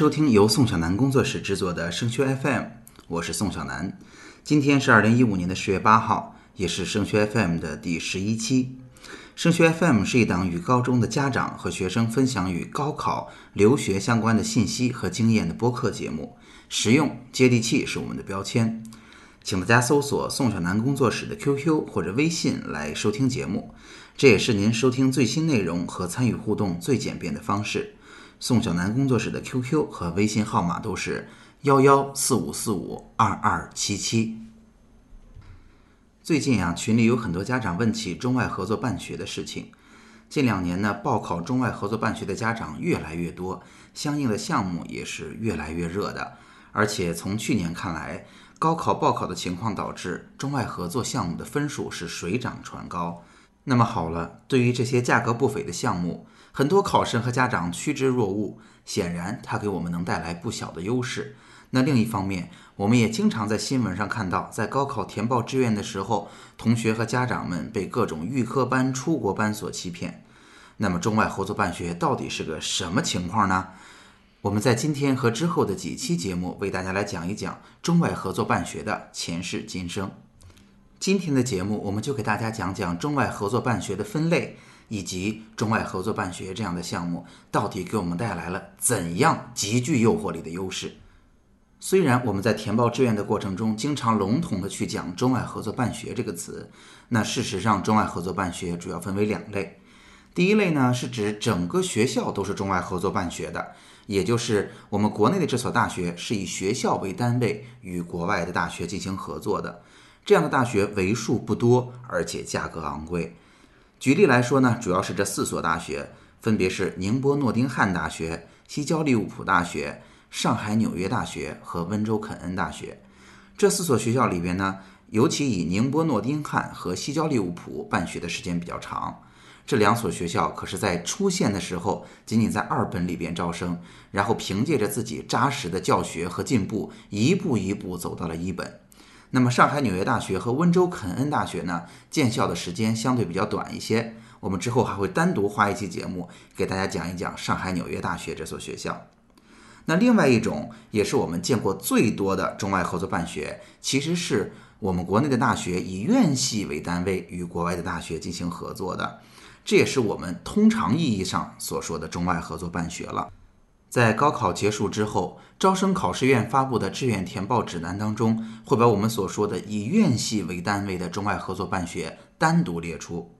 收听由宋小南工作室制作的升学 FM，我是宋小南。今天是二零一五年的十月八号，也是升学 FM 的第十一期。升学 FM 是一档与高中的家长和学生分享与高考、留学相关的信息和经验的播客节目，实用接地气是我们的标签。请大家搜索宋小南工作室的 QQ 或者微信来收听节目，这也是您收听最新内容和参与互动最简便的方式。宋小南工作室的 QQ 和微信号码都是幺幺四五四五二二七七。最近啊，群里有很多家长问起中外合作办学的事情。近两年呢，报考中外合作办学的家长越来越多，相应的项目也是越来越热的。而且从去年看来，高考报考的情况导致中外合作项目的分数是水涨船高。那么好了，对于这些价格不菲的项目，很多考生和家长趋之若鹜，显然它给我们能带来不小的优势。那另一方面，我们也经常在新闻上看到，在高考填报志愿的时候，同学和家长们被各种预科班、出国班所欺骗。那么，中外合作办学到底是个什么情况呢？我们在今天和之后的几期节目为大家来讲一讲中外合作办学的前世今生。今天的节目，我们就给大家讲讲中外合作办学的分类。以及中外合作办学这样的项目，到底给我们带来了怎样极具诱惑力的优势？虽然我们在填报志愿的过程中，经常笼统的去讲中外合作办学这个词，那事实上，中外合作办学主要分为两类。第一类呢，是指整个学校都是中外合作办学的，也就是我们国内的这所大学是以学校为单位与国外的大学进行合作的，这样的大学为数不多，而且价格昂贵。举例来说呢，主要是这四所大学，分别是宁波诺丁汉大学、西交利物浦大学、上海纽约大学和温州肯恩大学。这四所学校里边呢，尤其以宁波诺丁汉和西交利物浦办学的时间比较长。这两所学校可是在出现的时候，仅仅在二本里边招生，然后凭借着自己扎实的教学和进步，一步一步走到了一本。那么，上海纽约大学和温州肯恩大学呢，建校的时间相对比较短一些。我们之后还会单独花一期节目给大家讲一讲上海纽约大学这所学校。那另外一种，也是我们见过最多的中外合作办学，其实是我们国内的大学以院系为单位与国外的大学进行合作的，这也是我们通常意义上所说的中外合作办学了。在高考结束之后，招生考试院发布的志愿填报指南当中，会把我们所说的以院系为单位的中外合作办学单独列出。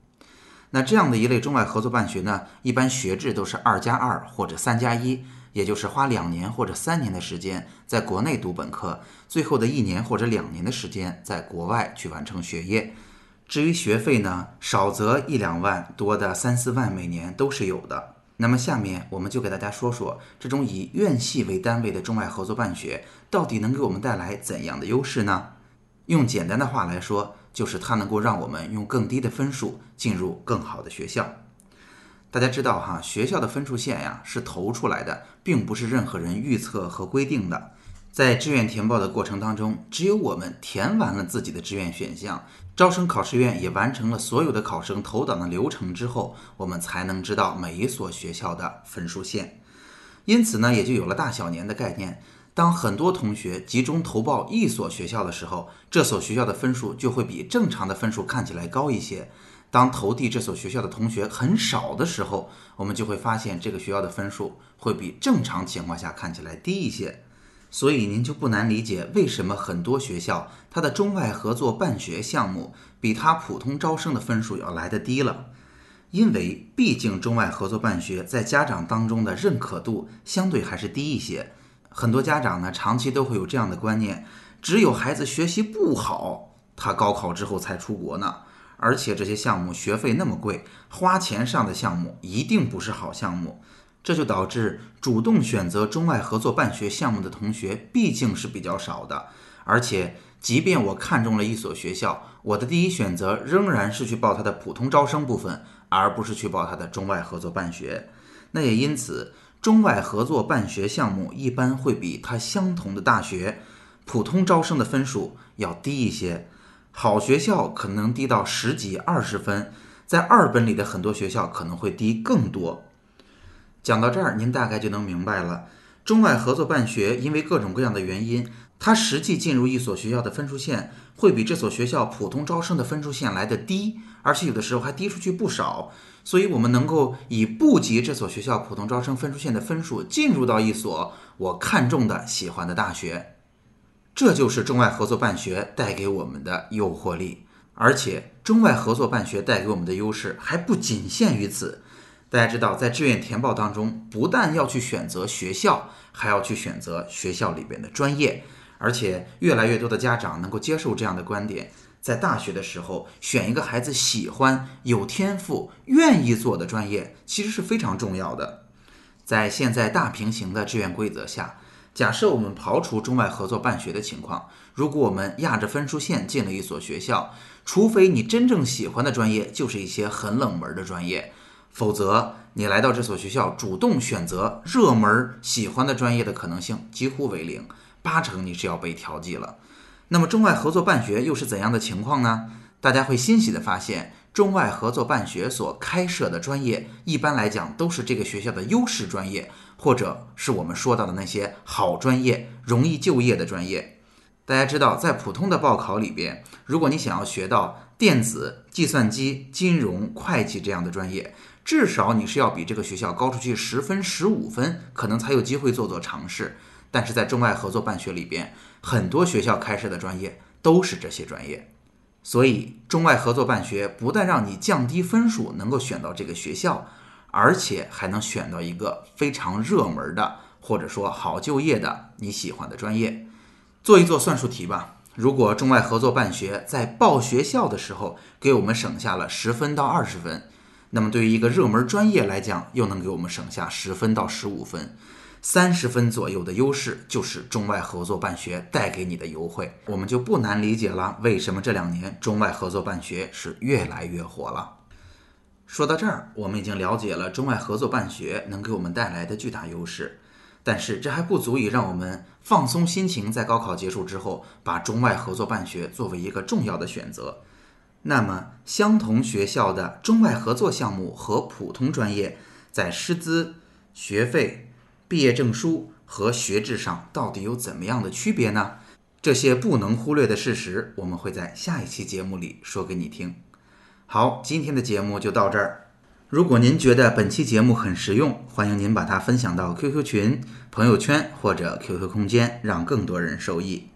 那这样的一类中外合作办学呢，一般学制都是二加二或者三加一，也就是花两年或者三年的时间在国内读本科，最后的一年或者两年的时间在国外去完成学业。至于学费呢，少则一两万，多的三四万每年都是有的。那么下面我们就给大家说说，这种以院系为单位的中外合作办学到底能给我们带来怎样的优势呢？用简单的话来说，就是它能够让我们用更低的分数进入更好的学校。大家知道哈，学校的分数线呀是投出来的，并不是任何人预测和规定的。在志愿填报的过程当中，只有我们填完了自己的志愿选项，招生考试院也完成了所有的考生投档的流程之后，我们才能知道每一所学校的分数线。因此呢，也就有了大小年的概念。当很多同学集中投报一所学校的时候，这所学校的分数就会比正常的分数看起来高一些。当投递这所学校的同学很少的时候，我们就会发现这个学校的分数会比正常情况下看起来低一些。所以您就不难理解为什么很多学校它的中外合作办学项目比它普通招生的分数要来得低了，因为毕竟中外合作办学在家长当中的认可度相对还是低一些。很多家长呢长期都会有这样的观念：只有孩子学习不好，他高考之后才出国呢。而且这些项目学费那么贵，花钱上的项目一定不是好项目。这就导致主动选择中外合作办学项目的同学毕竟是比较少的，而且即便我看中了一所学校，我的第一选择仍然是去报它的普通招生部分，而不是去报它的中外合作办学。那也因此，中外合作办学项目一般会比它相同的大学普通招生的分数要低一些，好学校可能低到十几二十分，在二本里的很多学校可能会低更多。讲到这儿，您大概就能明白了，中外合作办学因为各种各样的原因，它实际进入一所学校的分数线会比这所学校普通招生的分数线来的低，而且有的时候还低出去不少。所以，我们能够以不及这所学校普通招生分数线的分数进入到一所我看中的、喜欢的大学，这就是中外合作办学带给我们的诱惑力。而且，中外合作办学带给我们的优势还不仅限于此。大家知道，在志愿填报当中，不但要去选择学校，还要去选择学校里边的专业。而且，越来越多的家长能够接受这样的观点。在大学的时候，选一个孩子喜欢、有天赋、愿意做的专业，其实是非常重要的。在现在大平行的志愿规则下，假设我们刨除中外合作办学的情况，如果我们压着分数线进了一所学校，除非你真正喜欢的专业就是一些很冷门的专业，否则你来到这所学校主动选择热门喜欢的专业的可能性几乎为零，八成你是要被调剂了。那么中外合作办学又是怎样的情况呢？大家会欣喜地发现，中外合作办学所开设的专业，一般来讲都是这个学校的优势专业，或者是我们说到的那些好专业、容易就业的专业。大家知道，在普通的报考里边，如果你想要学到电子、计算机、金融、会计这样的专业，至少你是要比这个学校高出去十分、十五分，可能才有机会做做尝试。但是在中外合作办学里边，很多学校开设的专业都是这些专业，所以中外合作办学不但让你降低分数能够选到这个学校，而且还能选到一个非常热门的或者说好就业的你喜欢的专业。做一做算术题吧，如果中外合作办学在报学校的时候给我们省下了十分到二十分，那么对于一个热门专业来讲，又能给我们省下十分到十五分。三十分左右的优势就是中外合作办学带给你的优惠，我们就不难理解了为什么这两年中外合作办学是越来越火了。说到这儿，我们已经了解了中外合作办学能给我们带来的巨大优势，但是这还不足以让我们放松心情，在高考结束之后把中外合作办学作为一个重要的选择。那么，相同学校的中外合作项目和普通专业在师资、学费。毕业证书和学制上到底有怎么样的区别呢？这些不能忽略的事实，我们会在下一期节目里说给你听。好，今天的节目就到这儿。如果您觉得本期节目很实用，欢迎您把它分享到 QQ 群、朋友圈或者 QQ 空间，让更多人受益。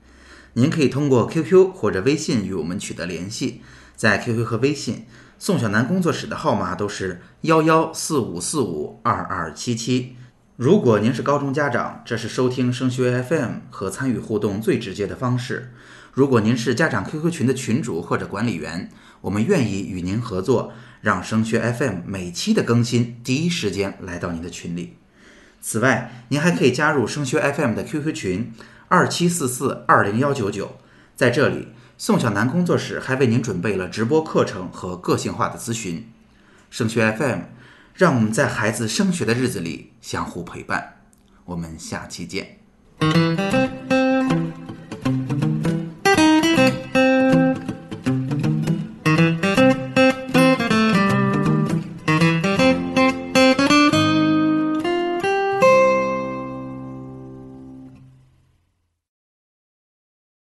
您可以通过 QQ 或者微信与我们取得联系，在 QQ 和微信，宋小南工作室的号码都是幺幺四五四五二二七七。如果您是高中家长，这是收听升学 FM 和参与互动最直接的方式。如果您是家长 QQ 群的群主或者管理员，我们愿意与您合作，让升学 FM 每期的更新第一时间来到您的群里。此外，您还可以加入升学 FM 的 QQ 群二七四四二零幺九九，在这里，宋小楠工作室还为您准备了直播课程和个性化的咨询。升学 FM。让我们在孩子升学的日子里相互陪伴。我们下期见。